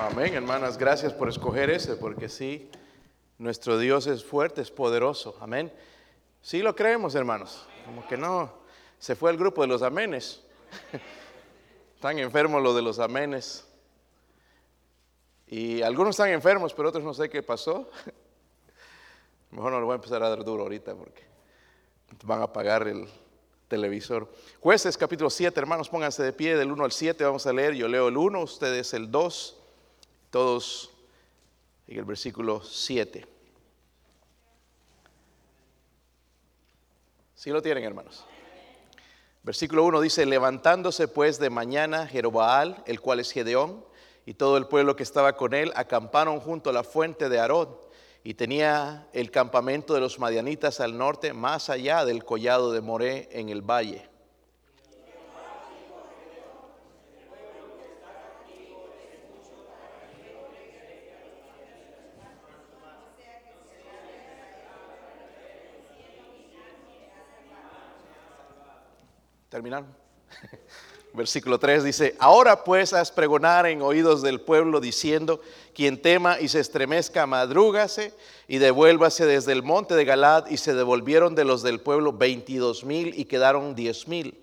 Amén, hermanas, gracias por escoger ese, porque sí, nuestro Dios es fuerte, es poderoso. Amén. Sí lo creemos, hermanos. Como que no, se fue el grupo de los amenes. Están enfermos los de los amenes. Y algunos están enfermos, pero otros no sé qué pasó. Mejor no lo voy a empezar a dar duro ahorita porque van a apagar el televisor. Jueces capítulo 7, hermanos, pónganse de pie del 1 al 7, vamos a leer. Yo leo el 1, ustedes el 2, todos en el versículo 7. ¿Sí lo tienen, hermanos? Versículo 1 dice, levantándose pues de mañana Jerobaal, el cual es Gedeón, y todo el pueblo que estaba con él, acamparon junto a la fuente de Arod, y tenía el campamento de los madianitas al norte, más allá del collado de Moré en el valle. Versículo 3 dice, ahora pues haz pregonar en oídos del pueblo diciendo, quien tema y se estremezca, madrúgase y devuélvase desde el monte de Galad y se devolvieron de los del pueblo veintidós mil y quedaron diez mil.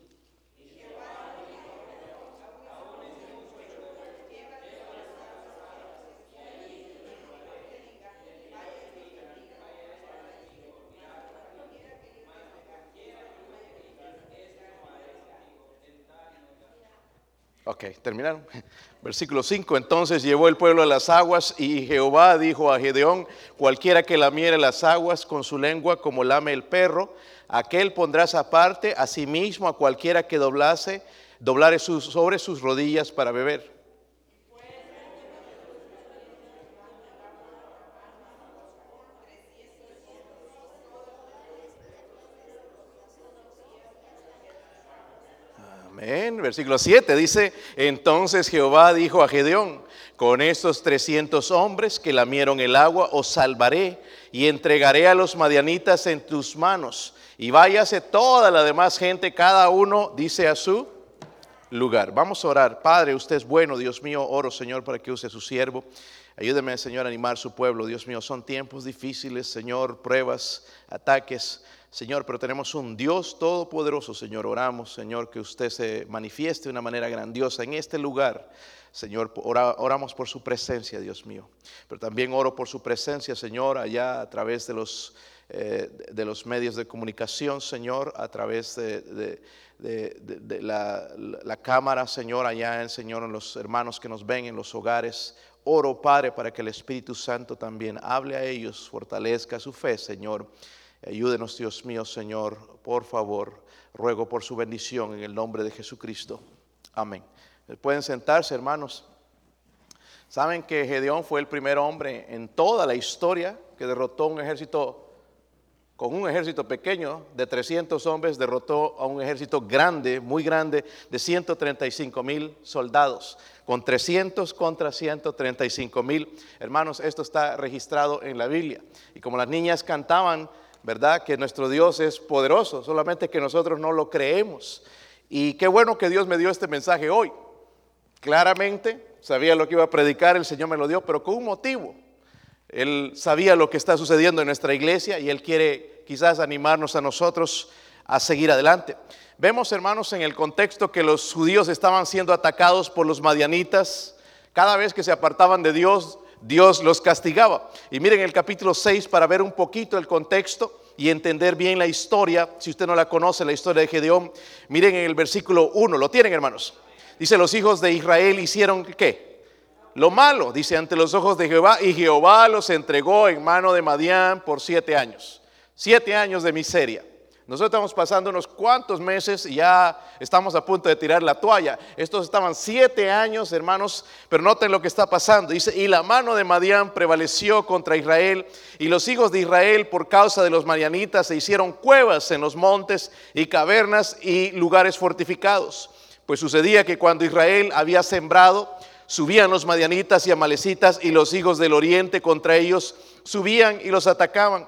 Ok, terminaron. Versículo 5. Entonces llevó el pueblo a las aguas y Jehová dijo a Gedeón, cualquiera que lamiere las aguas con su lengua como lame el perro, aquel pondrás aparte a sí a cualquiera que doblase, doblare sobre sus rodillas para beber. Versículo 7 dice, entonces Jehová dijo a Gedeón, con estos 300 hombres que lamieron el agua, os salvaré y entregaré a los madianitas en tus manos. Y váyase toda la demás gente, cada uno dice a su lugar. Vamos a orar. Padre, usted es bueno, Dios mío, oro Señor para que use su siervo. Ayúdeme, Señor, a animar su pueblo. Dios mío, son tiempos difíciles, Señor, pruebas, ataques. Señor, pero tenemos un Dios todopoderoso, Señor. Oramos, Señor, que usted se manifieste de una manera grandiosa en este lugar. Señor, oramos por su presencia, Dios mío. Pero también oro por su presencia, Señor, allá a través de los, eh, de los medios de comunicación, Señor, a través de, la, la, cámara, Señor, allá en Señor, en los hermanos que nos ven en los hogares. Oro, Padre, para que el Espíritu Santo también hable a ellos, fortalezca su fe, Señor. Ayúdenos, Dios mío, Señor, por favor. Ruego por su bendición en el nombre de Jesucristo. Amén. Pueden sentarse, hermanos. Saben que Gedeón fue el primer hombre en toda la historia que derrotó un ejército, con un ejército pequeño de 300 hombres, derrotó a un ejército grande, muy grande, de 135 mil soldados. Con 300 contra 135 mil. Hermanos, esto está registrado en la Biblia. Y como las niñas cantaban, ¿verdad? Que nuestro Dios es poderoso, solamente que nosotros no lo creemos. Y qué bueno que Dios me dio este mensaje hoy. Claramente sabía lo que iba a predicar, el Señor me lo dio, pero con un motivo. Él sabía lo que está sucediendo en nuestra iglesia y Él quiere quizás animarnos a nosotros a seguir adelante. Vemos, hermanos, en el contexto que los judíos estaban siendo atacados por los madianitas. Cada vez que se apartaban de Dios, Dios los castigaba. Y miren el capítulo 6 para ver un poquito el contexto y entender bien la historia. Si usted no la conoce, la historia de Gedeón, miren en el versículo 1, lo tienen hermanos. Dice, los hijos de Israel hicieron qué? Lo malo, dice, ante los ojos de Jehová, y Jehová los entregó en mano de Madián por siete años. Siete años de miseria. Nosotros estamos pasando unos cuantos meses y ya estamos a punto de tirar la toalla. Estos estaban siete años, hermanos, pero noten lo que está pasando. Dice, y la mano de Madián prevaleció contra Israel, y los hijos de Israel, por causa de los madianitas, se hicieron cuevas en los montes y cavernas y lugares fortificados. Pues sucedía que cuando Israel había sembrado, subían los madianitas y amalecitas, y los hijos del oriente contra ellos subían y los atacaban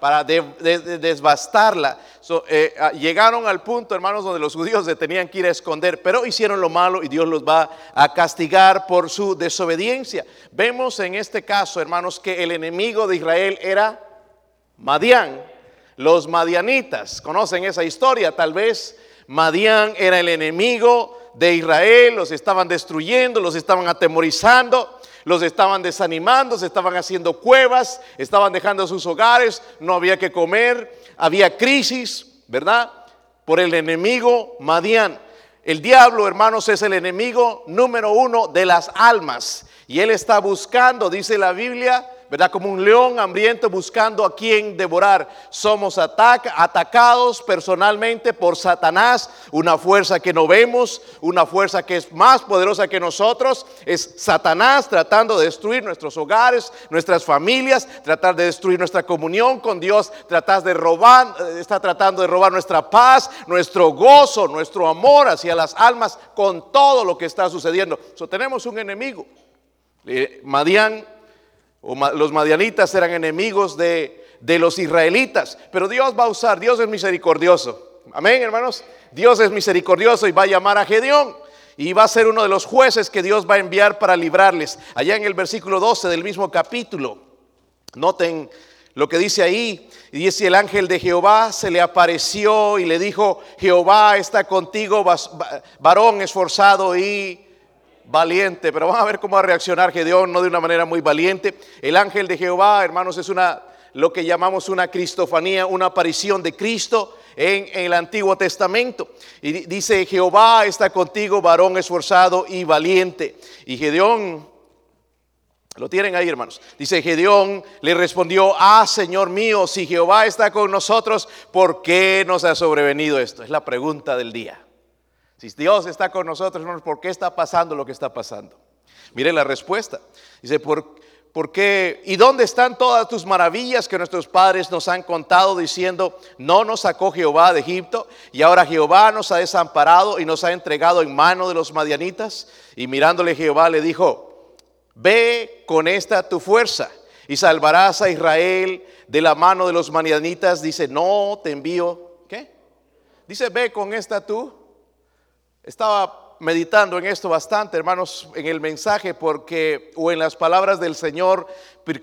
Para desbastarla. Eh, ah, llegaron al punto, hermanos, donde los judíos se tenían que ir a esconder, pero hicieron lo malo y Dios los va a castigar por su desobediencia. Vemos en este caso, hermanos, que el enemigo de Israel era Madián. Los madianitas, ¿conocen esa historia? Tal vez Madián era el enemigo de Israel, los estaban destruyendo, los estaban atemorizando los estaban desanimando, se estaban haciendo cuevas, estaban dejando sus hogares, no había que comer, había crisis, ¿verdad? Por el enemigo Madián. El diablo, hermanos, es el enemigo número uno de las almas. Y él está buscando, dice la Biblia, ¿verdad? Como un león hambriento buscando a quien devorar. Somos atacados personalmente por Satanás, una fuerza que no vemos, una fuerza que es más poderosa que nosotros. Es Satanás tratando de destruir nuestros hogares, nuestras familias, tratar de destruir nuestra comunión con Dios, tratar de robar, eh, está tratando de robar nuestra paz, nuestro gozo, nuestro amor hacia las almas con todo lo que está sucediendo. Tenemos un enemigo. Eh, Madián los madianitas eran enemigos de, de los israelitas, pero Dios va a usar, Dios es misericordioso. Amén, hermanos. Dios es misericordioso y va a llamar a Gedeón y va a ser uno de los jueces que Dios va a enviar para librarles. Allá en el versículo 12 del mismo capítulo, noten lo que dice ahí, y dice el ángel de Jehová se le apareció y le dijo, Jehová está contigo, varón esforzado y valiente, pero vamos a ver cómo va a reaccionar Gedeón, no de una manera muy valiente. El ángel de Jehová, hermanos, es una lo que llamamos una cristofanía, una aparición de Cristo en, el Antiguo Testamento. Y dice, Jehová está contigo, varón esforzado y valiente. Y Gedeón, lo tienen ahí, hermanos. Dice Gedeón le respondió, ah, Señor mío, si Jehová está con nosotros, ¿por qué nos ha sobrevenido esto? Es la pregunta del día. Si Dios está con nosotros, hermanos, ¿por qué está pasando lo que está pasando? Mire la respuesta. Dice, ¿por, ¿por qué? ¿Y dónde están todas tus maravillas que nuestros padres nos han contado diciendo, no nos sacó Jehová de Egipto y ahora Jehová nos ha desamparado y nos ha entregado en mano de los madianitas? Y mirándole Jehová le dijo, ve con esta tu fuerza y salvarás a Israel de la mano de los madianitas. Dice, no te envío, ¿qué? Dice, ve con esta tu estaba meditando en esto bastante, hermanos, en el mensaje porque o en las palabras del Señor,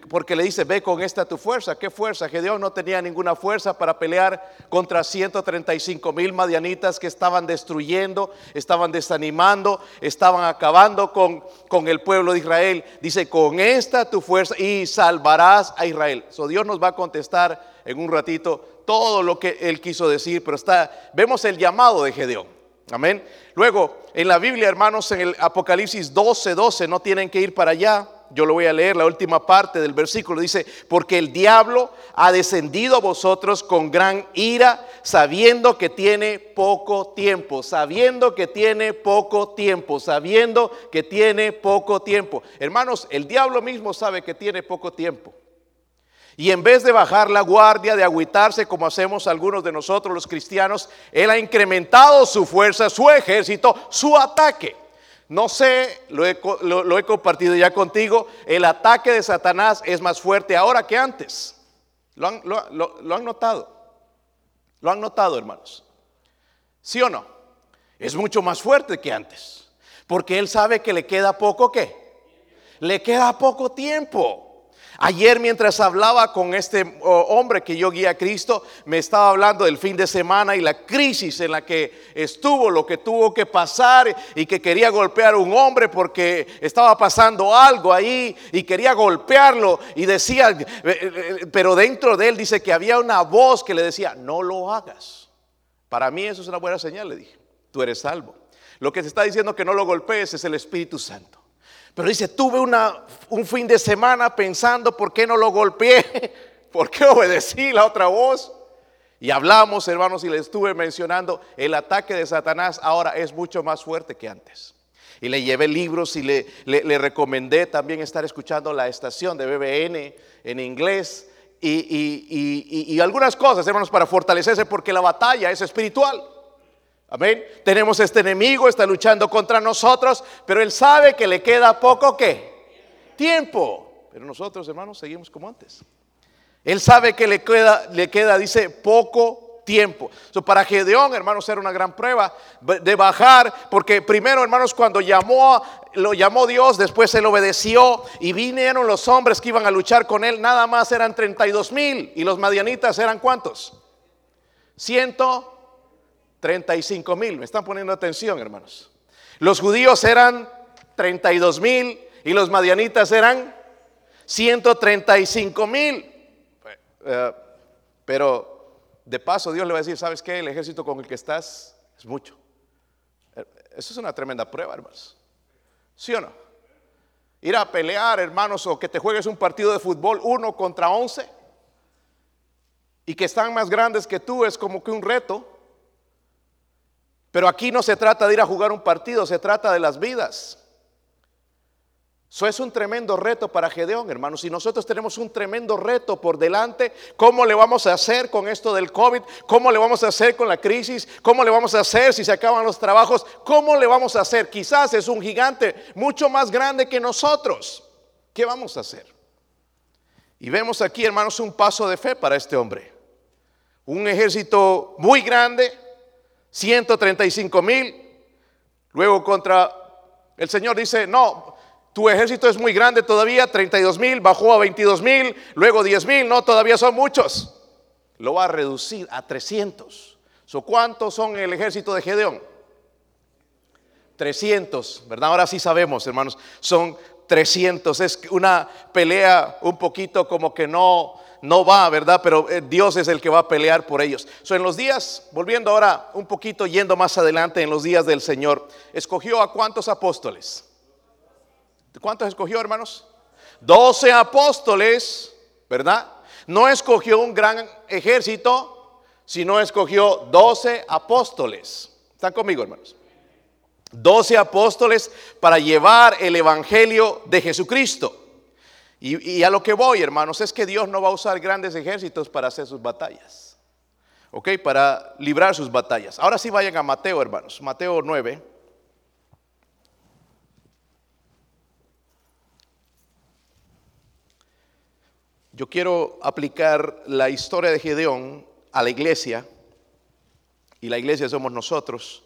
porque le dice, "Ve con esta tu fuerza." ¿Qué fuerza? Que Dios no tenía ninguna fuerza para pelear contra 135 mil madianitas que estaban destruyendo, estaban desanimando, estaban acabando con, con el pueblo de Israel. Dice, "Con esta tu fuerza y salvarás a Israel." So Dios nos va a contestar en un ratito todo lo que él quiso decir, pero está vemos el llamado de Gedeón. Amén. Luego, en la Biblia, hermanos, en el Apocalipsis 12, 12, no tienen que ir para allá. Yo lo voy a leer, la última parte del versículo dice, porque el diablo ha descendido a vosotros con gran ira, sabiendo que tiene poco tiempo, sabiendo que tiene poco tiempo, sabiendo que tiene poco tiempo. Hermanos, el diablo mismo sabe que tiene poco tiempo. Y en vez de bajar la guardia, de agüitarse como hacemos algunos de nosotros los cristianos, Él ha incrementado su fuerza, su ejército, su ataque. No sé, lo he, compartido ya contigo, el ataque de Satanás es más fuerte ahora que antes. ¿Lo han, lo han notado? ¿Lo han notado, hermanos? ¿Sí o no? Es mucho más fuerte que antes. Porque Él sabe que le queda poco qué. Le queda poco tiempo. Ayer mientras hablaba con este hombre que yo guía a Cristo, me estaba hablando del fin de semana y la crisis en la que estuvo, lo que tuvo que pasar y que quería golpear a un hombre porque estaba pasando algo ahí y quería golpearlo y decía, eh, eh, pero dentro de él dice que había una voz que le decía, no lo hagas. Para mí eso es una buena señal, le dije, tú eres salvo. Lo que se está diciendo que no lo golpees es el Espíritu Santo. Pero dice, tuve una, un fin de semana pensando por qué no lo golpeé, por qué obedecí la otra voz. Y hablamos, hermanos, y le estuve mencionando, el ataque de Satanás ahora es mucho más fuerte que antes. Y le llevé libros y le, le recomendé también estar escuchando la estación de BBN en inglés y, algunas cosas, hermanos, para fortalecerse, porque la batalla es espiritual. Amén. Tenemos este enemigo, está luchando contra nosotros, pero él sabe que le queda poco qué? Tiempo. Pero nosotros, hermanos, seguimos como antes. Él sabe que le queda, le queda, dice, poco tiempo. para Gedeón, hermanos, era una gran prueba de bajar, porque primero, hermanos, cuando llamó, lo llamó Dios, después él obedeció y vinieron los hombres que iban a luchar con él, nada más eran 32 mil y los madianitas eran cuántos? 135 mil. Me están poniendo atención, hermanos. Los judíos eran 32 mil y los madianitas eran 135 mil. Eh, pero de paso Dios le va a decir, ¿sabes qué? El ejército con el que estás es mucho. Eh, eso es una tremenda prueba, hermanos. ¿Sí o no? Ir a pelear, hermanos, o que te juegues un partido de fútbol uno contra once y que están más grandes que tú es como que un reto. Pero aquí no se trata de ir a jugar un partido, se trata de las vidas. Eso es un tremendo reto para Gedeón, hermanos. Y nosotros tenemos un tremendo reto por delante. ¿Cómo le vamos a hacer con esto del COVID? ¿Cómo le vamos a hacer con la crisis? ¿Cómo le vamos a hacer si se acaban los trabajos? ¿Cómo le vamos a hacer? Quizás es un gigante mucho más grande que nosotros. ¿Qué vamos a hacer? Y vemos aquí, hermanos, un paso de fe para este hombre. Un ejército muy grande, 135 mil. Luego contra el Señor dice, no, tu ejército es muy grande todavía, 32 mil, bajó a 22 mil, luego 10 mil, no, todavía son muchos. Lo va a reducir a 300. So, ¿Cuántos son el ejército de Gedeón? 300, ¿verdad? Ahora sí sabemos, hermanos, son 300. Es una pelea un poquito como que no, no va, ¿verdad? Pero eh, Dios es el que va a pelear por ellos. So, en los días, volviendo ahora un poquito, yendo más adelante, en los días del Señor, escogió a cuántos apóstoles? ¿Cuántos escogió, hermanos? Doce apóstoles, ¿verdad? No escogió un gran ejército, sino escogió doce apóstoles. ¿Están conmigo, hermanos? Doce apóstoles para llevar el evangelio de Jesucristo. Y, a lo que voy, hermanos, es que Dios no va a usar grandes ejércitos para hacer sus batallas. ¿Ok? Para librar sus batallas. Ahora sí vayan a Mateo, hermanos. Mateo 9. Yo quiero aplicar la historia de Gedeón a la iglesia, y la iglesia somos nosotros.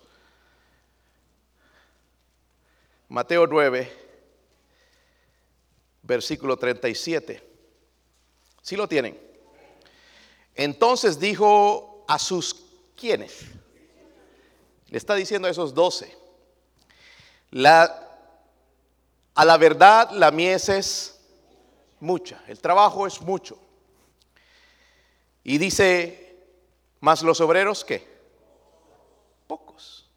Mateo 9, versículo 37. ¿Sí lo tienen? Entonces dijo a sus quienes. Le está diciendo a esos doce. A la verdad la mies es mucha. El trabajo es mucho. Y dice, más los obreros qué? Pocos.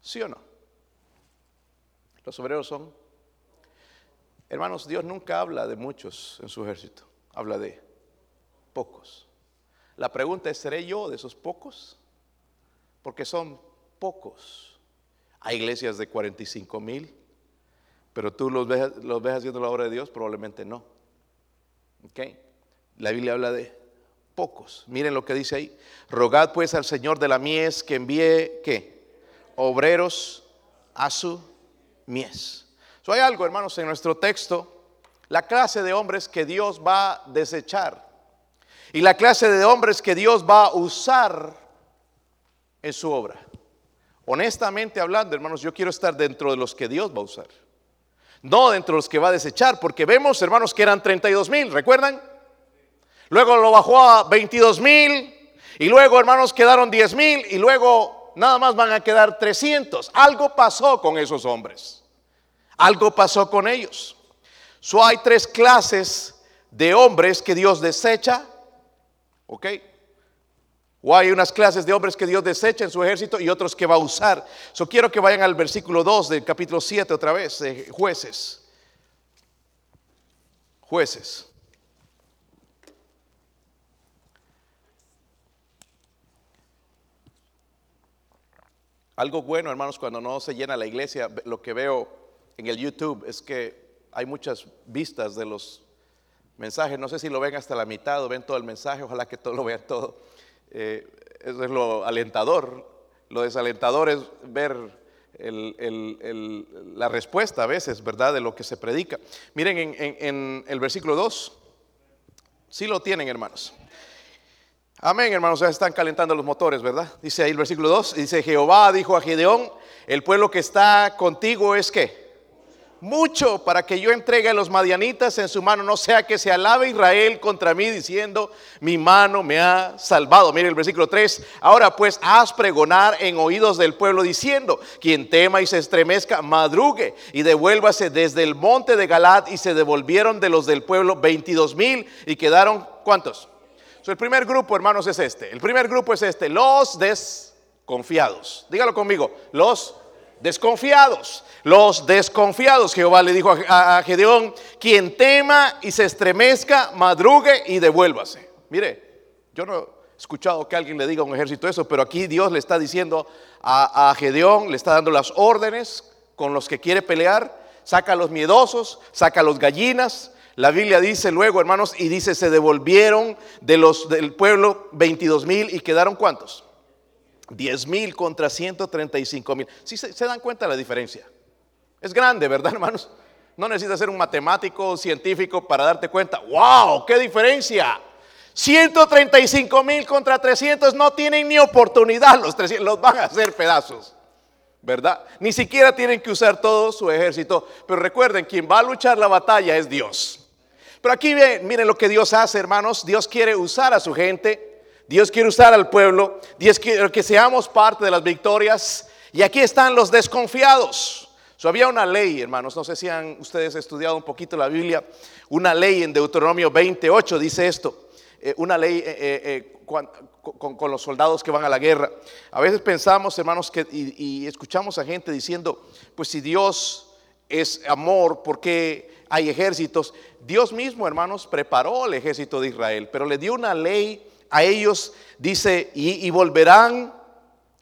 ¿Sí o no? Los obreros son... Hermanos, Dios nunca habla de muchos en su ejército, habla de pocos. La pregunta es, ¿seré yo de esos pocos? Porque son pocos. Hay iglesias de 45 mil, pero tú los ves, los ves haciendo la obra de Dios, probablemente no. ¿Ok? La Biblia habla de pocos. Miren lo que dice ahí. Rogad pues al Señor de la mies que envíe, ¿qué? Obreros a su mies. Hay algo, hermanos, en nuestro texto, la clase de hombres que Dios va a desechar y la clase de hombres que Dios va a usar en su obra. Honestamente hablando, hermanos, yo quiero estar dentro de los que Dios va a usar no dentro de los que va a desechar, porque vemos, hermanos, que eran 32 mil, ¿recuerdan? Luego lo bajó a 22 mil, y luego, hermanos, quedaron 10 mil, y luego nada más van a quedar 300. Algo pasó con esos hombres, algo pasó con ellos. So, hay tres clases de hombres que Dios desecha, ¿ok? O hay unas clases de hombres que Dios desecha en su ejército y otros que va a usar. So quiero que vayan al versículo 2 del capítulo 7 otra vez, de jueces. Jueces. Algo bueno, hermanos, cuando no se llena la iglesia, lo que veo en el YouTube es que hay muchas vistas de los mensaje. No sé si lo ven hasta la mitad o ven todo el mensaje, ojalá que todo lo vean todo. Eh, eso es lo alentador. Lo desalentador es ver la respuesta a veces, ¿verdad?, de lo que se predica. Miren en, en el versículo 2, sí lo tienen, hermanos. Amén, hermanos, ya están calentando los motores, ¿verdad? Dice ahí el versículo 2, dice Jehová dijo a Gedeón, el pueblo que está contigo es que mucho para que yo entregue a los madianitas en su mano, no sea que se alabe Israel contra mí diciendo, mi mano me ha salvado. Mire el versículo 3, ahora pues haz pregonar en oídos del pueblo diciendo, quien tema y se estremezca, madrugue y devuélvase desde el monte de Galad y se devolvieron de los del pueblo 22 mil y quedaron, ¿cuántos? el primer grupo, hermanos, es este. El primer grupo es este, los desconfiados. Dígalo conmigo, los desconfiados. Los desconfiados. Jehová le dijo a, Gedeón, quien tema y se estremezca, madrugue y devuélvase. Mire, yo no he escuchado que alguien le diga a un ejército eso, pero aquí Dios le está diciendo a, Gedeón, le está dando las órdenes con los que quiere pelear, saca a los miedosos, saca a los gallinas, la Biblia dice luego, hermanos, y dice, se devolvieron de los del pueblo 22 mil y quedaron cuántos? 10 mil contra 135 mil. Si se, dan cuenta de la diferencia. Es grande, ¿verdad, hermanos? No necesitas ser un matemático o científico para darte cuenta. ¡Wow! ¡Qué diferencia! 135 mil contra 300 no tienen ni oportunidad. Los 300 los van a hacer pedazos. ¿Verdad? Ni siquiera tienen que usar todo su ejército. Pero recuerden, quien va a luchar la batalla es Dios. Pero aquí miren lo que Dios hace, hermanos. Dios quiere usar a su gente. Dios quiere usar al pueblo. Dios quiere que seamos parte de las victorias. Y aquí están los desconfiados. había una ley, hermanos, no sé si han ustedes estudiado un poquito la Biblia, una ley en Deuteronomio 28 dice esto, eh, una ley eh, eh, con, los soldados que van a la guerra. A veces pensamos, hermanos, que, y escuchamos a gente diciendo, pues si Dios es amor, ¿por qué hay ejércitos. Dios mismo, hermanos, preparó el ejército de Israel, pero le dio una ley a ellos, dice, y, volverán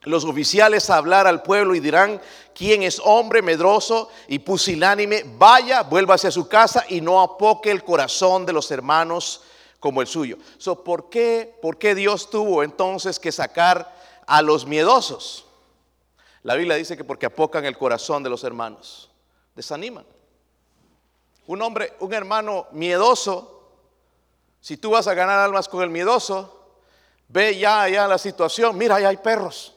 los oficiales a hablar al pueblo y dirán, quien es hombre medroso y pusilánime, vaya, vuélvase a su casa y no apoque el corazón de los hermanos como el suyo. So, ¿por, qué, ¿Por qué Dios tuvo entonces que sacar a los miedosos? La Biblia dice que porque apocan el corazón de los hermanos, desaniman un hombre, un hermano miedoso, si tú vas a ganar almas con el miedoso, ve ya, ya la situación, mira, ya hay perros,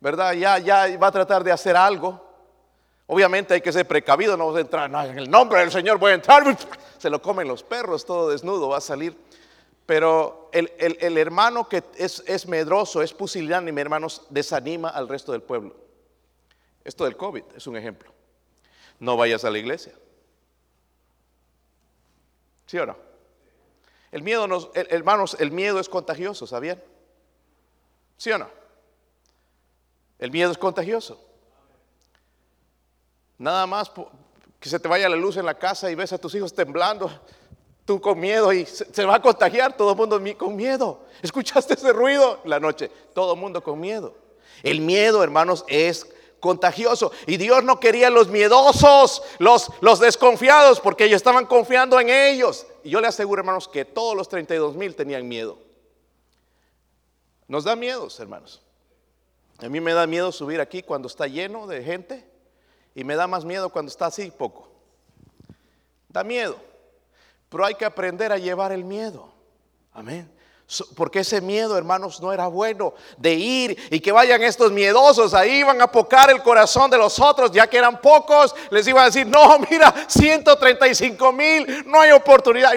¿verdad? Ya, ya va a tratar de hacer algo. Obviamente hay que ser precavido, no vas a entrar, en el nombre del Señor voy a entrar, se lo comen los perros, todo desnudo va a salir. Pero el, hermano que es, es medroso, es pusilánime, hermanos, desanima al resto del pueblo. Esto del COVID es un ejemplo no vayas a la iglesia. ¿Sí o no? El miedo, nos, hermanos, el miedo es contagioso, ¿sabían? ¿Sí o no? El miedo es contagioso. Nada más que se te vaya la luz en la casa y ves a tus hijos temblando, tú con miedo y se, va a contagiar todo el mundo con miedo. ¿Escuchaste ese ruido la noche? Todo el mundo con miedo. El miedo, hermanos, es contagioso. Y Dios no quería los miedosos, los, los desconfiados, porque ellos estaban confiando en ellos. Y yo le aseguro, hermanos, que todos los 32 mil tenían miedo. Nos da miedos, hermanos. A mí me da miedo subir aquí cuando está lleno de gente y me da más miedo cuando está así poco. Da miedo. Pero hay que aprender a llevar el miedo. Amén. Porque ese miedo, hermanos, no era bueno de ir y que vayan estos miedosos ahí, iban a pocar el corazón de los otros, ya que eran pocos, les iban a decir, no, mira, 135 mil, no hay oportunidad.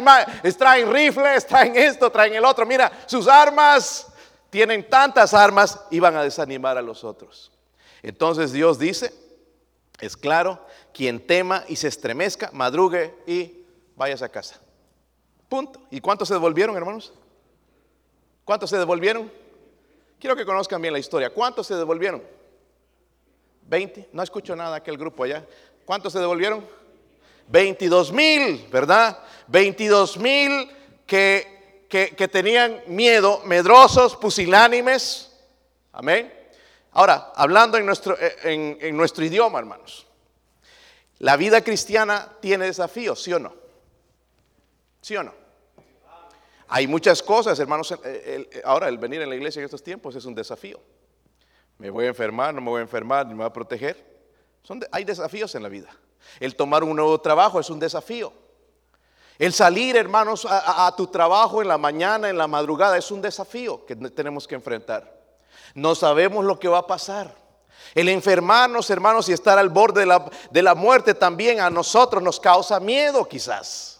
traen rifles, traen esto, traen el otro, mira, sus armas, tienen tantas armas, iban a desanimar a los otros. Entonces Dios dice, es claro, quien tema y se estremezca, madrugue y vayas a casa. Punto. ¿Y cuántos se devolvieron, hermanos? ¿Cuántos se devolvieron? Quiero que conozcan bien la historia. ¿Cuántos se devolvieron? 20. No escucho nada aquel grupo allá. ¿Cuántos se devolvieron? 22 mil, ¿verdad? 22 mil que, que, tenían miedo, medrosos, pusilánimes. Amén. Ahora, hablando en nuestro, en, en nuestro idioma, hermanos. La vida cristiana tiene desafíos, ¿sí o no? ¿Sí o no? Hay muchas cosas, hermanos. ahora, el venir en la iglesia en estos tiempos es un desafío. Me voy a enfermar, no me voy a enfermar, me voy a proteger. Son hay desafíos en la vida. El tomar un nuevo trabajo es un desafío. El salir, hermanos, a, tu trabajo en la mañana, en la madrugada, es un desafío que tenemos que enfrentar. No sabemos lo que va a pasar. El enfermarnos, hermanos, y estar al borde de la, de la muerte también a nosotros nos causa miedo quizás.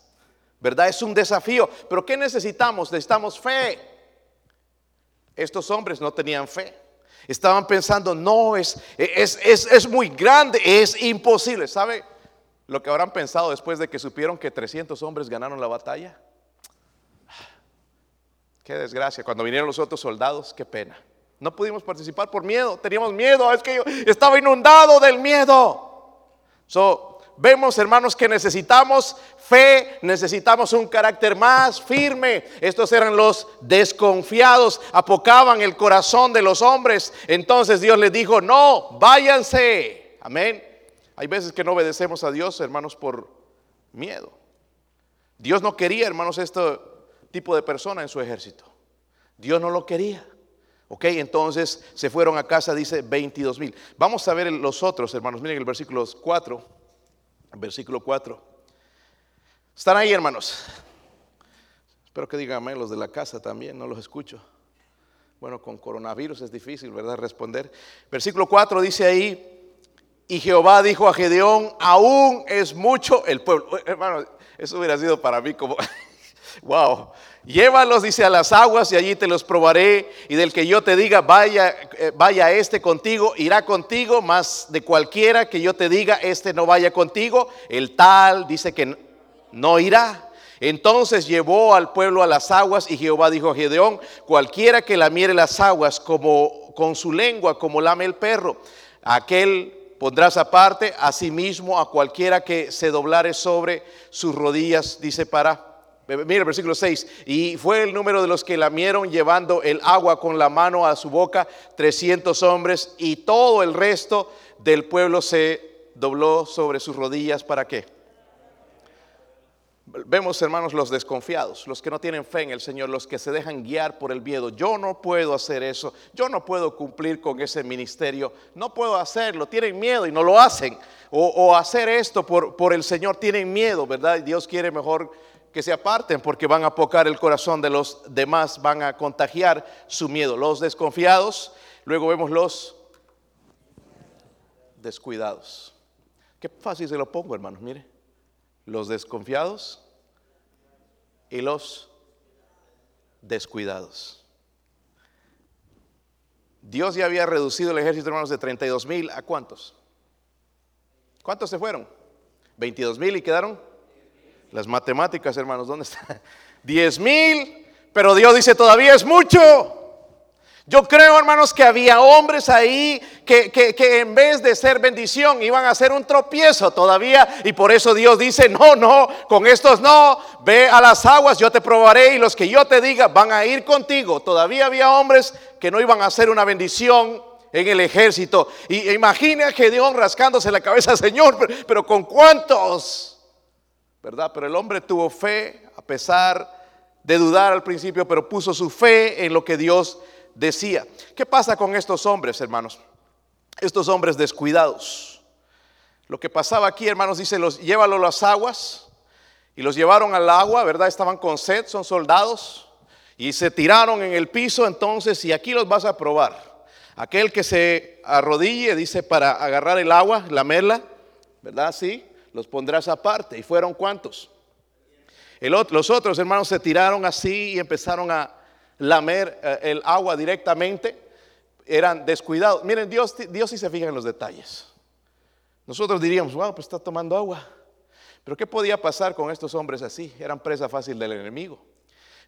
¿Verdad? Es un desafío. Pero ¿qué necesitamos? Necesitamos fe. Estos hombres no tenían fe. Estaban pensando, no, es, es, es, es muy grande, es imposible. ¿Sabe? lo que habrán pensado después de que supieron que 300 hombres ganaron la batalla. Qué desgracia. Cuando vinieron los otros soldados, qué pena. No pudimos participar por miedo. Teníamos miedo. Es que yo estaba inundado del miedo. So, vemos, hermanos, que necesitamos fe, necesitamos un carácter más firme. Estos eran los desconfiados, apocaban el corazón de los hombres. Entonces Dios les dijo, no, váyanse. Amén. Hay veces que no obedecemos a Dios, hermanos, por miedo. Dios no quería, hermanos, este tipo de persona en su ejército. Dios no lo quería. Ok, entonces se fueron a casa, dice 22 mil. Vamos a ver los otros, hermanos. Miren el versículo 4. Versículo 4. Están ahí, hermanos. Espero que digan los de la casa también, no los escucho. Bueno, con coronavirus es difícil, ¿verdad? Responder. Versículo 4 dice ahí, y Jehová dijo a Gedeón, aún es mucho el pueblo. Hermano, eso hubiera sido para mí como, wow. Llévalos, dice, a las aguas y allí te los probaré. Y del que yo te diga, vaya, eh, vaya este contigo, irá contigo. Más de cualquiera que yo te diga, este no vaya contigo, el tal dice que no irá. Entonces llevó al pueblo a las aguas y Jehová dijo a Gedeón, cualquiera que lamiere las aguas como con su lengua, como lame el perro, aquel pondrás aparte a sí mismo a cualquiera que se doblare sobre sus rodillas, dice para. Mira el versículo 6. Y fue el número de los que lamieron llevando el agua con la mano a su boca, 300 hombres, y todo el resto del pueblo se dobló sobre sus rodillas. ¿Para qué? Vemos, hermanos, los desconfiados, los que no tienen fe en el Señor, los que se dejan guiar por el miedo. Yo no puedo hacer eso, yo no puedo cumplir con ese ministerio, no puedo hacerlo, tienen miedo y no lo hacen. O, hacer esto por, por, el Señor, tienen miedo, ¿verdad? Dios quiere mejor que se aparten porque van a apocar el corazón de los demás, van a contagiar su miedo. Los desconfiados, luego vemos los descuidados. Qué fácil se lo pongo, hermanos, mire los desconfiados y los descuidados. Dios ya había reducido el ejército, hermanos, de 32 mil a cuántos? ¿Cuántos se fueron? 22 mil y quedaron. Las matemáticas, hermanos, ¿dónde están? 10 mil, pero Dios dice todavía es mucho. Yo creo, hermanos, que había hombres ahí que, en vez de ser bendición iban a ser un tropiezo todavía. Y por eso Dios dice, no, no, con estos no, ve a las aguas, yo te probaré y los que yo te diga van a ir contigo. Todavía había hombres que no iban a ser una bendición en el ejército. Y imagine a Gedeón rascándose la cabeza, Señor, pero con cuántos, ¿verdad? Pero el hombre tuvo fe a pesar de dudar al principio, pero puso su fe en lo que Dios decía. ¿Qué pasa con estos hombres, hermanos? Estos hombres descuidados. Lo que pasaba aquí, hermanos, dice, los llévalo a las aguas y los llevaron al agua, ¿verdad? Estaban con sed, son soldados y se tiraron en el piso, entonces, y aquí los vas a probar. Aquel que se arrodille, dice, para agarrar el agua, la mela, ¿verdad? Sí, los pondrás aparte. ¿Y fueron cuántos? El los otros hermanos se tiraron así y empezaron a, lamer eh, el agua directamente, eran descuidados. Miren, Dios, Dios sí se fija en los detalles. Nosotros diríamos, wow, pues está tomando agua. Pero ¿qué podía pasar con estos hombres así? Eran presa fácil del enemigo.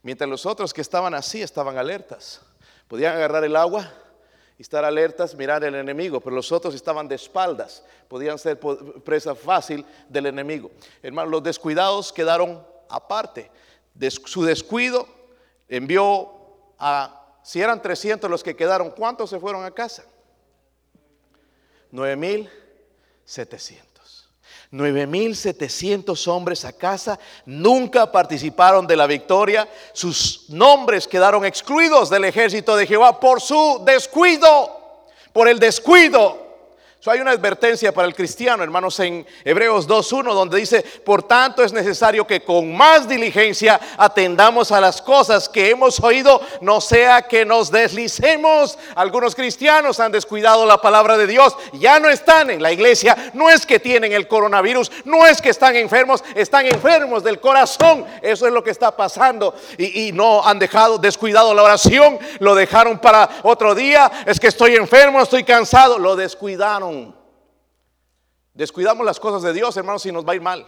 Mientras los otros que estaban así estaban alertas. Podían agarrar el agua estar alertas, mirar el enemigo, pero los otros estaban de espaldas. Podían ser presa fácil del enemigo. Hermanos, los descuidados quedaron aparte. De su descuido envió si eran 300 los que quedaron, ¿cuántos se fueron a casa? 9700. 9.700 hombres a casa, nunca participaron de la victoria, sus nombres quedaron excluidos del ejército de Jehová por su descuido, por el descuido hay una advertencia para el cristiano, hermanos, en Hebreos 2.1, donde dice, por tanto es necesario que con más diligencia atendamos a las cosas que hemos oído, no sea que nos deslicemos. Algunos cristianos han descuidado la palabra de Dios, ya no están en la iglesia, no es que tienen el coronavirus, no es que están enfermos, están enfermos del corazón. Eso es lo que está pasando. Y, y no han dejado, descuidado la oración, lo dejaron para otro día, es que estoy enfermo, estoy cansado, lo descuidaron. Descuidamos las cosas de Dios, hermanos, y nos va a ir mal.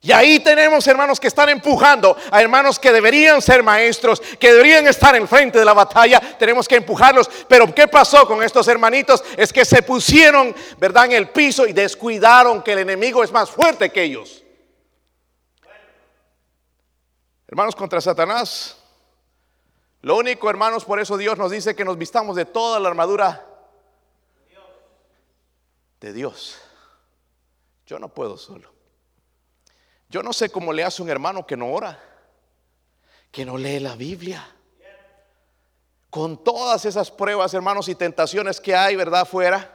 Y ahí tenemos hermanos que están empujando a hermanos que deberían ser maestros, que deberían estar en frente de la batalla. Tenemos que empujarlos. Pero ¿qué pasó con estos hermanitos? Es que se pusieron, ¿verdad?, en el piso y descuidaron que el enemigo es más fuerte que ellos. Hermanos, contra Satanás. Lo único, hermanos, por eso Dios nos dice que nos vistamos de toda la armadura de Dios. Yo no puedo solo. Yo no sé cómo le hace un hermano que no ora, que no lee la Biblia. Con todas esas pruebas, hermanos, y tentaciones que hay, ¿verdad? Fuera.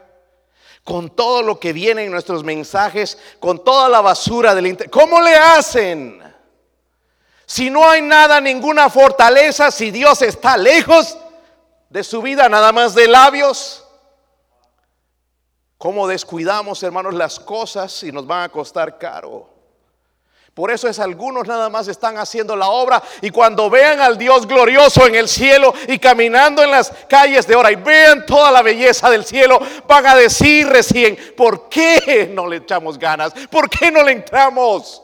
Con todo lo que viene en nuestros mensajes, con toda la basura del internet. ¿Cómo le hacen? Si no hay nada, ninguna fortaleza, si Dios está lejos de su vida, nada más de labios. Cómo descuidamos, hermanos, las cosas y nos van a costar caro. Por eso es algunos nada más están haciendo la obra y cuando vean al Dios glorioso en el cielo y caminando en las calles de hora y vean toda la belleza del cielo, van a decir recién, ¿por qué no le echamos ganas? ¿Por qué no le entramos?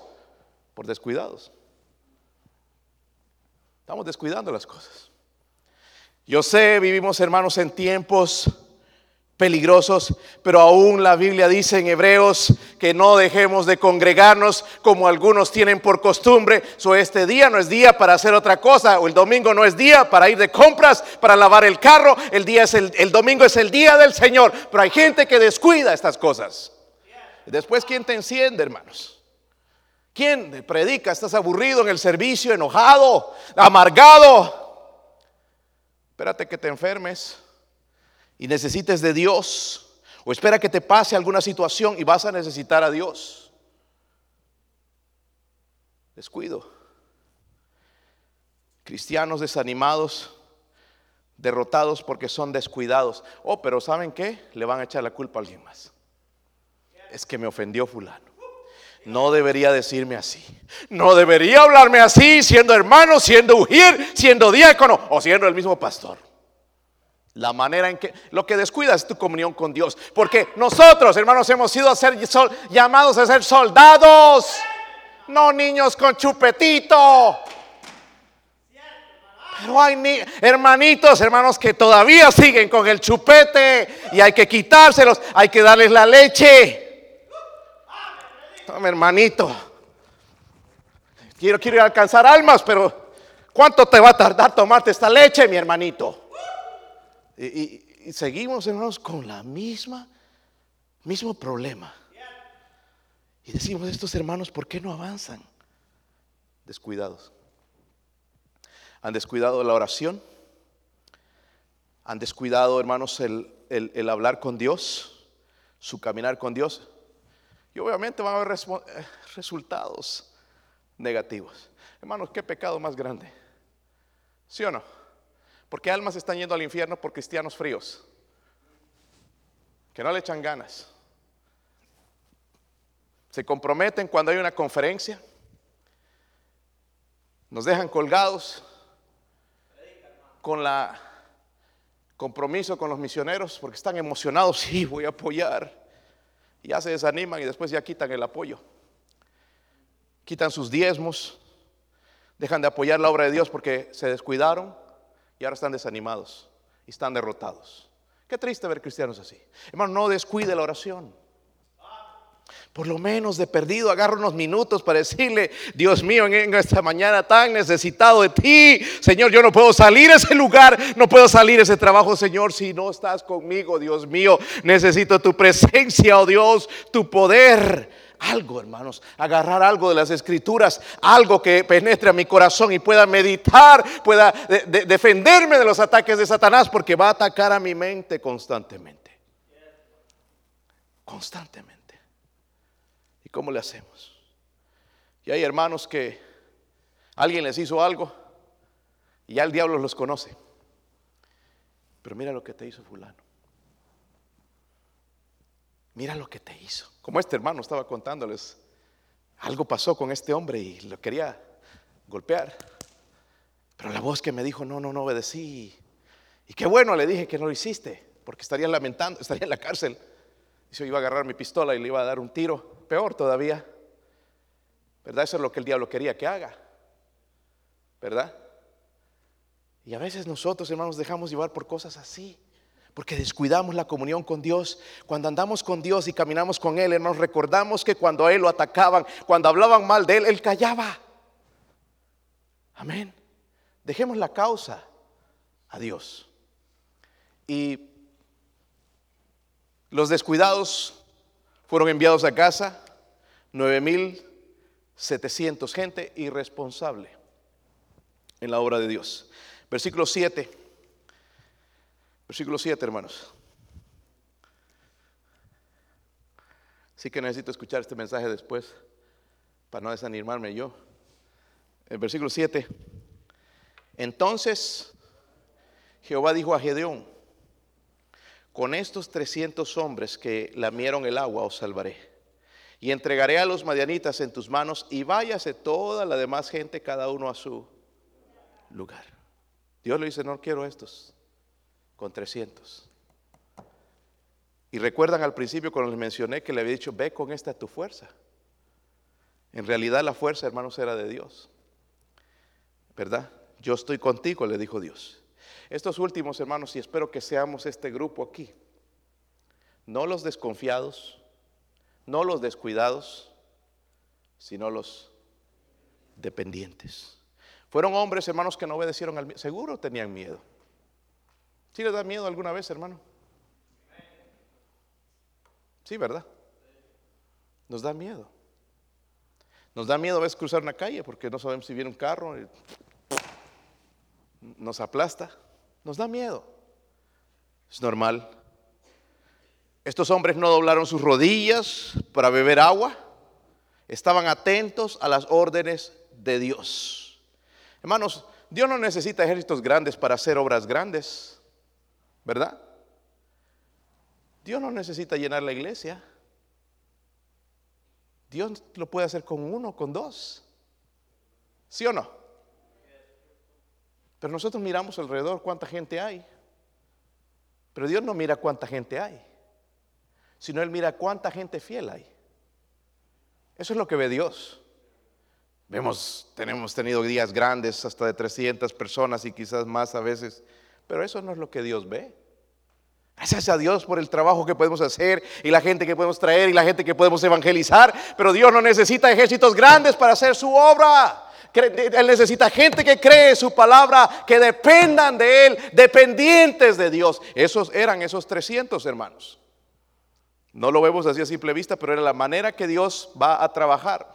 Por descuidados. Estamos descuidando las cosas. Yo sé, vivimos hermanos en tiempos peligrosos, pero aún la Biblia dice en Hebreos que no dejemos de congregarnos como algunos tienen por costumbre. So este día no es día para hacer otra cosa, o el domingo no es día para ir de compras, para lavar el carro, el día es el, el domingo es el día del Señor, pero hay gente que descuida estas cosas. Después quién te enciende, hermanos? ¿Quién predica? ¿Estás aburrido en el servicio, enojado, amargado? Espérate que te enfermes y necesites de Dios, o espera que te pase alguna situación y vas a necesitar a Dios. Descuido. Cristianos desanimados, derrotados porque son descuidados. Oh, pero ¿saben qué? Le van a echar la culpa a alguien más. Es que me ofendió fulano. No debería decirme así. No debería hablarme así siendo hermano, siendo ujir, siendo diácono o siendo el mismo pastor. La manera en que lo que descuidas es tu comunión con Dios. Porque nosotros, hermanos, hemos sido llamados a ser soldados. No niños con chupetito. Pero hay hermanitos, hermanos, que todavía siguen con el chupete y hay que quitárselos, hay que darles la leche. Toma, hermanito. Quiero, quiero alcanzar almas, pero ¿cuánto te va a tardar tomarte esta leche, mi hermanito? Y, seguimos, hermanos, con la misma, mismo problema. Y decimos, estos hermanos, ¿por qué no avanzan? Descuidados. Han descuidado la oración. Han descuidado, hermanos, el, el hablar con Dios, su caminar con Dios. Y obviamente van a haber eh, resultados negativos. Hermanos, ¿qué pecado más grande? ¿Sí o no? Porque almas están yendo al infierno por cristianos fríos, que no le echan ganas. Se comprometen cuando hay una conferencia, nos dejan colgados con la compromiso con los misioneros porque están emocionados, sí, voy a apoyar. Ya se desaniman y después ya quitan el apoyo. Quitan sus diezmos, dejan de apoyar la obra de Dios porque se descuidaron y ahora están desanimados y están derrotados. Qué triste ver cristianos así. Hermano, no descuide la oración. por lo menos de perdido, agarro unos minutos para decirle, Dios mío, en esta mañana tan necesitado de ti, Señor, yo no puedo salir a ese lugar, no puedo salir a ese trabajo, Señor, si no estás conmigo, Dios mío, necesito tu presencia, oh Dios, tu poder. Algo, hermanos, agarrar algo de las escrituras, algo que penetre a mi corazón y pueda meditar, pueda defenderme de los ataques de Satanás, porque va a atacar a mi mente constantemente. Constantemente. ¿Y cómo le hacemos? Y hay hermanos que alguien les hizo algo y ya el diablo los conoce. Pero mira lo que te hizo fulano. Mira lo que te hizo. Como este hermano estaba contándoles, algo pasó con este hombre y lo quería golpear. Pero la voz que me dijo, no, no, no obedecí. Y qué bueno le dije que no lo hiciste, porque estaría lamentando, estaría en la cárcel. Y yo iba a agarrar mi pistola y le iba a dar un tiro peor todavía. ¿Verdad? Eso es lo que el diablo quería que haga. ¿Verdad? Y a veces nosotros, hermanos, dejamos llevar por cosas así. Porque descuidamos la comunión con Dios. Cuando andamos con Dios y caminamos con Él, nos recordamos que cuando a Él lo atacaban, cuando hablaban mal de Él, Él callaba. Amén. Dejemos la causa a Dios. Y los descuidados fueron enviados a casa 9.700 gente irresponsable en la obra de Dios. Versículo 7. Versículo 7, hermanos. Sí que necesito escuchar este mensaje después para no desanimarme yo. El versículo 7. Entonces Jehová dijo a Gedeón, con estos 300 hombres que lamieron el agua os salvaré. Y entregaré a los madianitas en tus manos y váyase toda la demás gente, cada uno a su lugar. Dios le dice, no quiero estos, con 300. Y recuerdan al principio cuando les mencioné que le había dicho, ve con esta tu fuerza. En realidad la fuerza, hermanos, era de Dios. ¿Verdad? Yo estoy contigo, le dijo Dios. Estos últimos hermanos, y espero que seamos este grupo aquí, no los desconfiados, no los descuidados, sino los dependientes. Fueron hombres, hermanos, que no obedecieron al Seguro tenían miedo. ¿Sí les da miedo alguna vez, hermano? Sí, ¿verdad? Nos da miedo. Nos da miedo a veces cruzar una calle porque no sabemos si viene un carro nos aplasta. Nos da miedo. Es normal. Estos hombres no doblaron sus rodillas para beber agua. Estaban atentos a las órdenes de Dios. Hermanos, Dios no necesita ejércitos grandes para hacer obras grandes. ¿Verdad? Dios no necesita llenar la iglesia. Dios lo puede hacer con uno, con dos. ¿Sí o no? Pero nosotros miramos alrededor cuánta gente hay. Pero Dios no mira cuánta gente hay, sino Él mira cuánta gente fiel hay. Eso es lo que ve Dios. Vemos, tenemos tenido días grandes, hasta de 300 personas y quizás más a veces, pero eso no es lo que Dios ve. Gracias a Dios por el trabajo que podemos hacer y la gente que podemos traer y la gente que podemos evangelizar, pero Dios no necesita ejércitos grandes para hacer su obra. Él necesita gente que cree su palabra, que dependan de Él, dependientes de Dios. Esos eran esos 300 hermanos. No lo vemos así a simple vista, pero era la manera que Dios va a trabajar.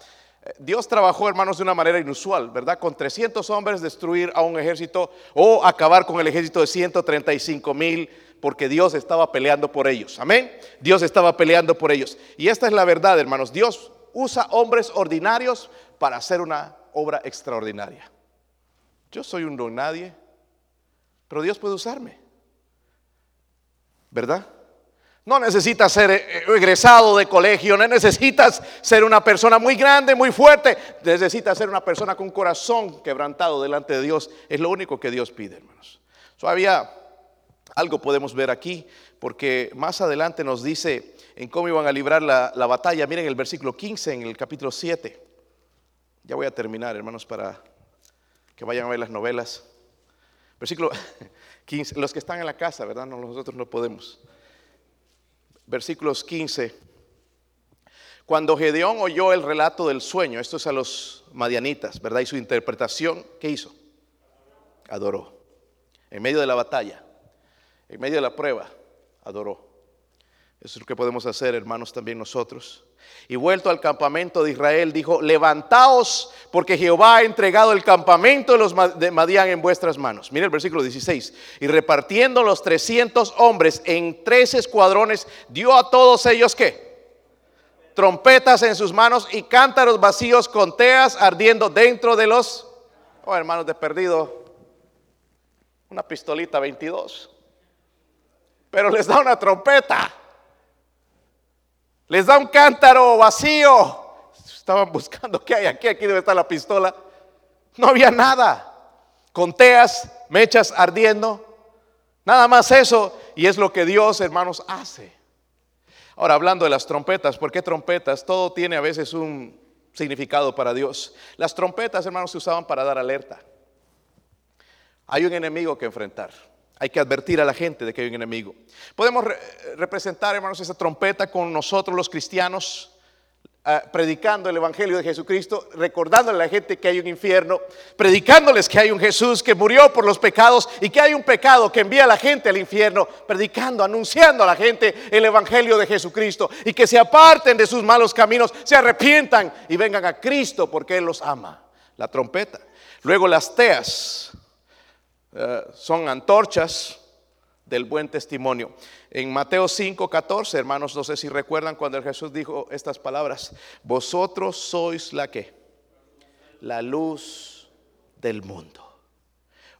Dios trabajó, hermanos, de una manera inusual, ¿verdad? Con 300 hombres destruir a un ejército o acabar con el ejército de 135 mil, porque Dios estaba peleando por ellos. Amén. Dios estaba peleando por ellos. Y esta es la verdad, hermanos. Dios usa hombres ordinarios para hacer una obra extraordinaria. Yo soy un don nadie, pero Dios puede usarme. ¿Verdad? No necesitas ser eh, egresado de colegio, no necesitas ser una persona muy grande, muy fuerte. Necesitas ser una persona con corazón quebrantado delante de Dios. Es lo único que Dios pide, hermanos. Todavía algo podemos ver aquí, porque más adelante nos dice en cómo iban a librar la, la batalla. Miren el versículo 15 en el capítulo 7. Ya voy a terminar, hermanos, para que vayan a ver las novelas. Versículo 15, los que están en la casa, ¿verdad? nosotros no podemos. Versículos 15. Cuando Gedeón oyó el relato del sueño, esto es a los madianitas, ¿verdad? Y su interpretación, ¿qué hizo? Adoró. En medio de la batalla, en medio de la prueba, adoró. Eso es lo que podemos hacer, hermanos, también nosotros. Y vuelto al campamento de Israel, dijo, levantaos porque Jehová ha entregado el campamento de los de Madián en vuestras manos. Mire el versículo 16. Y repartiendo los 300 hombres en tres escuadrones, dio a todos ellos qué? Trompetas en sus manos y cántaros vacíos con teas ardiendo dentro de los, oh hermanos de perdido, una pistolita 22. Pero les da una trompeta les da un cántaro vacío. Estaban buscando qué hay aquí, aquí debe estar la pistola. No había nada. Con teas, mechas ardiendo. Nada más eso. Y es lo que Dios, hermanos, hace. Ahora, hablando de las trompetas, ¿por qué trompetas? Todo tiene a veces un significado para Dios. Las trompetas, hermanos, se usaban para dar alerta. Hay un enemigo que enfrentar. Hay que advertir a la gente de que hay un enemigo. Podemos representar, hermanos, esa trompeta con nosotros los cristianos, ah, predicando el Evangelio de Jesucristo, recordándole a la gente que hay un infierno, predicándoles que hay un Jesús que murió por los pecados y que hay un pecado que envía a la gente al infierno, predicando, anunciando a la gente el Evangelio de Jesucristo y que se aparten de sus malos caminos, se arrepientan y vengan a Cristo porque Él los ama. La trompeta. Luego las teas eh, son antorchas del buen testimonio. En Mateo 5, 14, hermanos, no sé si recuerdan cuando Jesús dijo estas palabras, vosotros sois la que, la luz del mundo.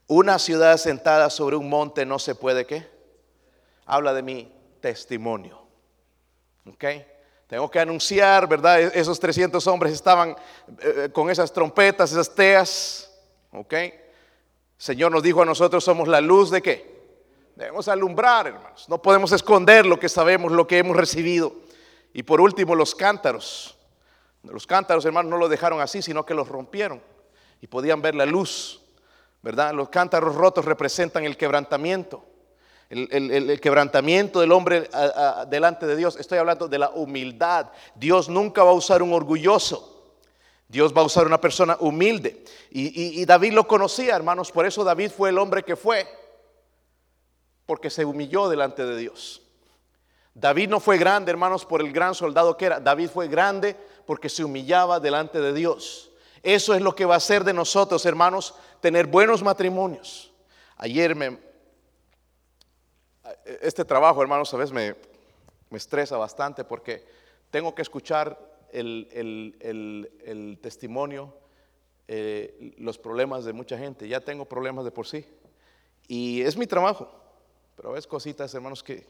Una ciudad sentada sobre un monte no se puede qué. Habla de mi testimonio. ¿Ok? Tengo que anunciar, ¿verdad? E-, esos 300 hombres estaban eh, eh, con esas trompetas, esas teas. ¿Ok? Señor nos dijo a nosotros somos la luz de qué? Debemos alumbrar, hermanos. No podemos esconder lo que sabemos, lo que hemos recibido. Y por último, los cántaros. Los cántaros, hermanos, no los dejaron así, sino que los rompieron. Y podían ver la luz, ¿verdad? Los cántaros rotos representan el quebrantamiento. El, quebrantamiento del hombre delante de Dios. Estoy hablando de la humildad. Dios nunca va a usar un orgulloso. Dios va a usar una persona humilde. Y, David lo conocía, hermanos, por eso David fue el hombre que fue, porque se humilló delante de Dios. David no fue grande, hermanos, por el gran soldado que era. David fue grande porque se humillaba delante de Dios. Eso es lo que va a hacer de nosotros, hermanos, tener buenos matrimonios. Ayer me... Este trabajo, hermanos, a veces me, me estresa bastante porque tengo que escuchar el, testimonio, eh, los problemas de mucha gente. Ya tengo problemas de por sí. Y es mi trabajo. Pero es cositas, hermanos, que,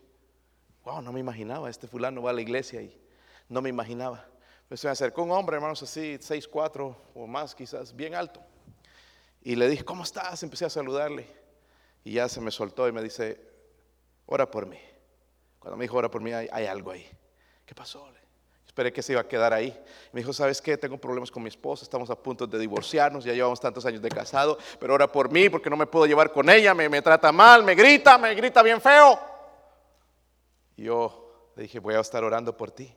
wow, no me imaginaba. Este fulano va a la iglesia y no me imaginaba. Pues se me acercó un hombre, hermanos, así, 6, 4 o más quizás, bien alto. Y le dije, ¿cómo estás? Empecé a saludarle. Y ya se me soltó y me dice, ora por mí. Cuando me dijo, ora por mí, hay algo ahí. ¿Qué pasó? Esperé que se iba a quedar ahí. Me dijo, ¿sabes qué? Tengo problemas con mi esposa, estamos a punto de divorciarnos, ya llevamos tantos años de casado, pero ora por mí porque no me puedo llevar con ella, me, me trata mal, me grita, me grita bien feo. Y yo le dije, voy a estar orando por ti.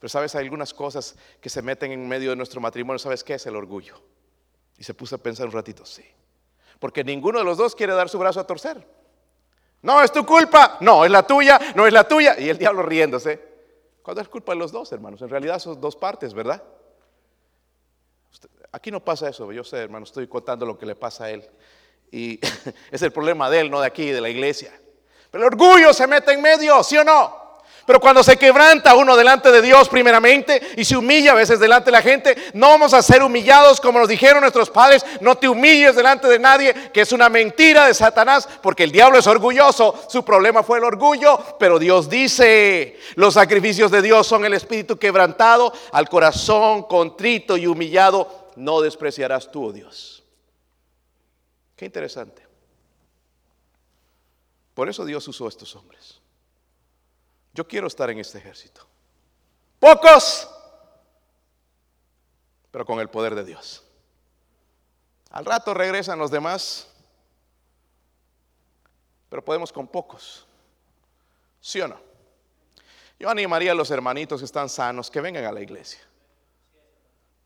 Pero sabes, hay algunas cosas que se meten en medio de nuestro matrimonio. ¿Sabes qué es el orgullo? Y se puso a pensar un ratito, sí. Porque ninguno de los dos quiere dar su brazo a torcer. No, es tu culpa. No, es la tuya. No es la tuya. Y el diablo riéndose. ¿Cuál es culpa de los dos, hermanos? En realidad son dos partes, ¿verdad? Aquí no pasa eso, yo sé, hermano, estoy contando lo que le pasa a él. Y es el problema de él, no de aquí, de la iglesia. Pero el orgullo se mete en medio, ¿sí o no? Pero cuando se quebranta uno delante de Dios primeramente y se humilla a veces delante de la gente, no vamos a ser humillados como nos dijeron nuestros padres, no te humilles delante de nadie, que es una mentira de Satanás, porque el diablo es orgulloso, su problema fue el orgullo, pero Dios dice, los sacrificios de Dios son el espíritu quebrantado, al corazón contrito y humillado, no despreciarás tú, oh Dios. Qué interesante. Por eso Dios usó a estos hombres. Yo quiero estar en este ejército. Pocos, pero con el poder de Dios. Al rato regresan los demás, pero podemos con pocos. ¿Sí o no? Yo animaría a los hermanitos que están sanos que vengan a la iglesia.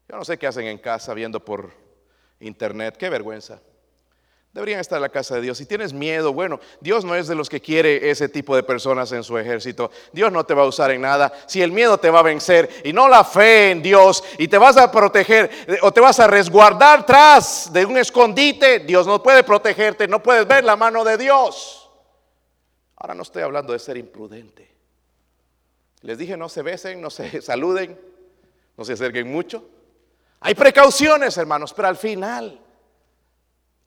Yo no sé qué hacen en casa viendo por internet, qué vergüenza. Deberían estar en la casa de Dios. Si tienes miedo, bueno, Dios no es de los que quiere ese tipo de personas en su ejército. Dios no te va a usar en nada. Si el miedo te va a vencer y no la fe en Dios y te vas a proteger eh, o te vas a resguardar tras de un escondite, Dios no puede protegerte, no puedes ver la mano de Dios. Ahora no estoy hablando de ser imprudente. Les dije no se besen, no se saluden, no se acerquen mucho. Hay precauciones, hermanos, pero al final,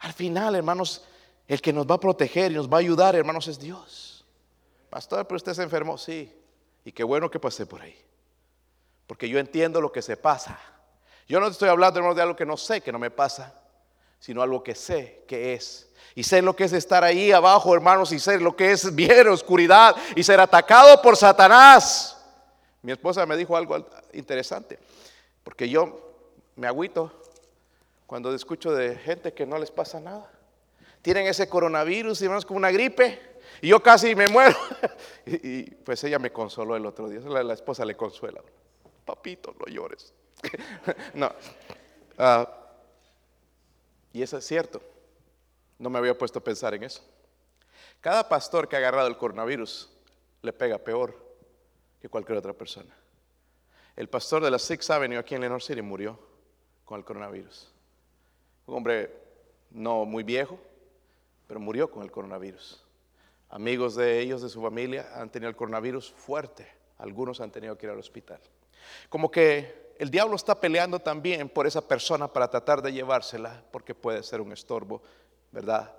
al final, hermanos, el que nos va a proteger y nos va a ayudar, hermanos, es Dios. Pastor, pero usted se enfermó, sí. Y qué bueno que pasé por ahí. Porque yo entiendo lo que se pasa. Yo no estoy hablando, hermanos, de algo que no sé que no me pasa, sino algo que sé que es. Y sé lo que es estar ahí abajo, hermanos, y sé lo que es ver oscuridad y ser atacado por Satanás. Mi esposa me dijo algo interesante, porque yo me agüito cuando escucho de gente que no les pasa nada. Tienen ese coronavirus y es como una gripe y yo casi me muero. y, pues ella me consoló el otro día, la, esposa le consuela. Papito, no llores. no. Ah, y eso es cierto. No me había puesto a pensar en eso. Cada pastor que ha agarrado el coronavirus le pega peor que cualquier otra persona. El pastor de la Sixth Avenue aquí en Lenore City murió con el coronavirus. Un hombre no muy viejo, pero murió con el coronavirus. Amigos de ellos, de su familia, han tenido el coronavirus fuerte. Algunos han tenido que ir al hospital. Como que el diablo está peleando también por esa persona para tratar de llevársela, porque puede ser un estorbo, ¿verdad?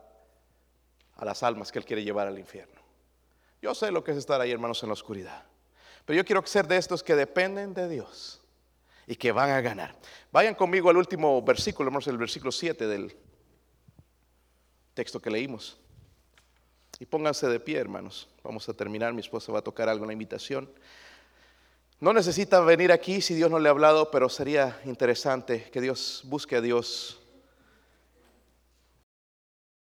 A las almas que él quiere llevar al infierno. Yo sé lo que es estar ahí, hermanos, en la oscuridad. Pero yo quiero ser de estos que dependen de Dios y que van a ganar. Vayan conmigo al último versículo, hermanos, el versículo 7 del texto que leímos. Y pónganse de pie, hermanos. Vamos a terminar, mi esposa va a tocar algo en la invitación. No necesita venir aquí si Dios no le ha hablado, pero sería interesante que Dios busque a Dios